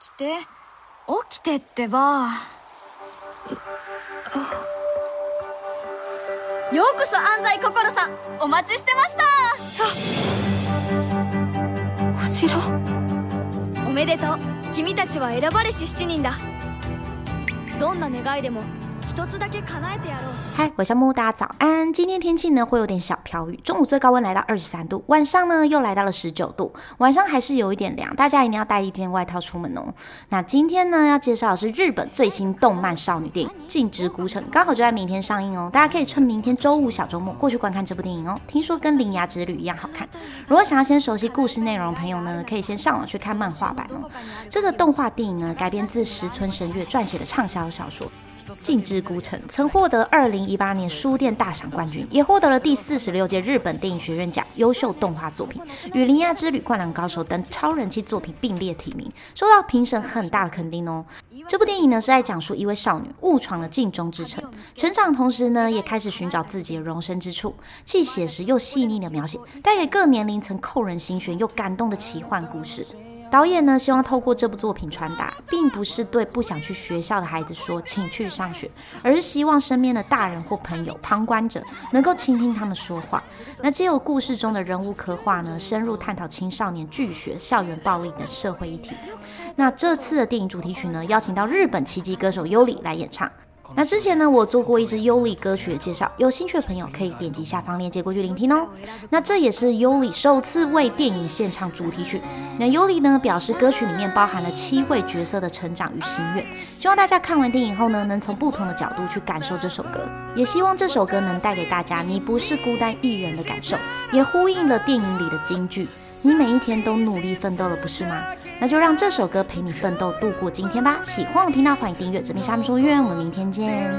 起きて。起きてってば。ようこそ安西心さんお待ちしてました。お城？おめでとう。君たちは選ばれし7人だ。どんな願いでも一つだけ叶えてやろう嗨，我是木，大家早安。今天天气呢会有点小飘雨，中午最高温来到二十三度，晚上呢又来到了十九度，晚上还是有一点凉，大家一定要带一件外套出门哦。那今天呢要介绍的是日本最新动漫少女电影《镜之孤城》，刚好就在明天上映哦，大家可以趁明天周五小周末过去观看这部电影哦。听说跟《铃芽之旅》一样好看。如果想要先熟悉故事内容的朋友呢，可以先上网去看漫画版哦。这个动画电影呢改编自石村神月撰写的畅销小说。《 镜之孤城》曾获得二零一八年书店大赏冠军，也获得了第四十六届日本电影学院奖优秀动画作品，与《铃芽之旅》《灌篮高手》等超人气作品并列提名，受到评审很大的肯定哦。这部电影呢是在讲述一位少女误闯了镜中之城，成长同时呢也开始寻找自己的容身之处，既写实又细腻的描写，带给各年龄层扣人心弦又感动的奇幻故事。导演呢，希望透过这部作品传达，并不是对不想去学校的孩子说“请去上学”，而是希望身边的大人或朋友、旁观者能够倾听他们说话。那借由故事中的人物刻画呢，深入探讨青少年拒学、校园暴力等社会议题。那这次的电影主题曲呢，邀请到日本奇迹歌手优里来演唱。那之前呢，我做过一支优里歌曲的介绍，有兴趣的朋友可以点击下方链接过去聆听哦。那这也是优里首次为电影献唱主题曲。那优里呢表示，歌曲里面包含了七位角色的成长与心愿，希望大家看完电影后呢，能从不同的角度去感受这首歌，也希望这首歌能带给大家你不是孤单一人的感受，也呼应了电影里的金句：你每一天都努力奋斗了，不是吗？那就让这首歌陪你奋斗度过今天吧。喜欢我频道，欢迎订阅。这边沙面说音乐，我们明天见。